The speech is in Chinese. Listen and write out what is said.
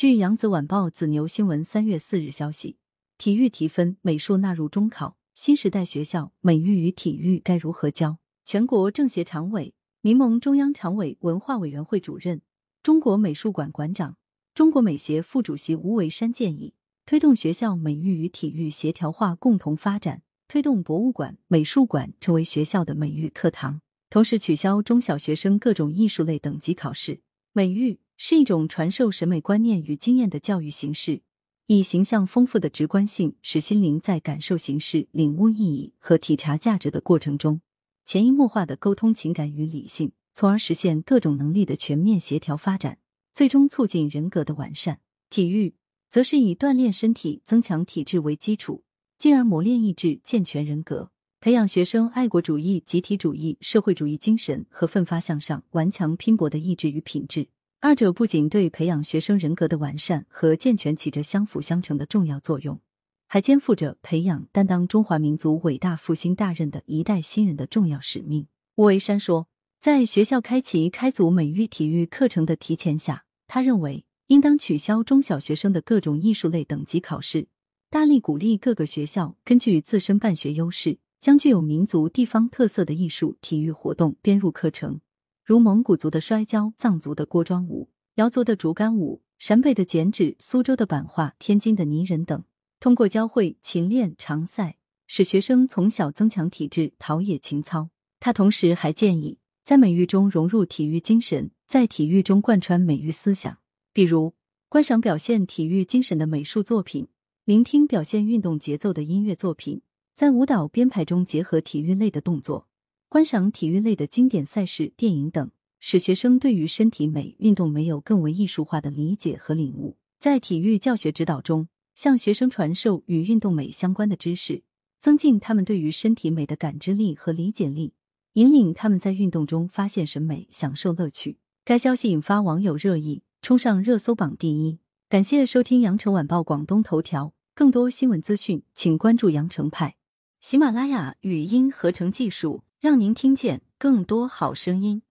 据扬子晚报子牛新闻三月四日消息，体育提分，美术纳入中考。新时代学校美育与体育该如何教？全国政协常委、民盟中央常委、文化委员会主任、中国美术馆馆长、中国美协副主席吴为山建议，推动学校美育与体育协调化共同发展，推动博物馆、美术馆成为学校的美育课堂，同时取消中小学生各种艺术类等级考试。美育是一种传授审美观念与经验的教育形式。以形象丰富的直观性，使心灵在感受形式、领悟意义和体察价值的过程中，潜移默化的沟通情感与理性，从而实现各种能力的全面协调发展，最终促进人格的完善。体育则是以锻炼身体、增强体质为基础，进而磨练意志、健全人格，培养学生爱国主义、集体主义、社会主义精神和奋发向上、顽强拼搏的意志与品质。二者不仅对培养学生人格的完善和健全起着相辅相成的重要作用，还肩负着培养担当中华民族伟大复兴大任的一代新人的重要使命。吴为山说，在学校开启开组美育体育课程的提前下，他认为应当取消中小学生的各种艺术类等级考试，大力鼓励各个学校根据自身办学优势，将具有民族地方特色的艺术体育活动编入课程。如蒙古族的摔跤、藏族的锅庄舞、瑶族的竹竿舞、陕北的剪纸、苏州的版画、天津的泥人等，通过教会、勤练、常赛，使学生从小增强体质，陶冶情操。他同时还建议，在美育中融入体育精神，在体育中贯穿美育思想，比如观赏表现体育精神的美术作品，聆听表现运动节奏的音乐作品，在舞蹈编排中结合体育类的动作。观赏体育类的经典赛事、电影等，使学生对于身体美、运动没有更为艺术化的理解和领悟。在体育教学指导中，向学生传授与运动美相关的知识，增进他们对于身体美的感知力和理解力，引领他们在运动中发现审美、享受乐趣。该消息引发网友热议，冲上热搜榜第一。感谢收听羊城晚报广东头条，更多新闻资讯，请关注羊城派。喜马拉雅语音合成技术。让您听见更多好声音。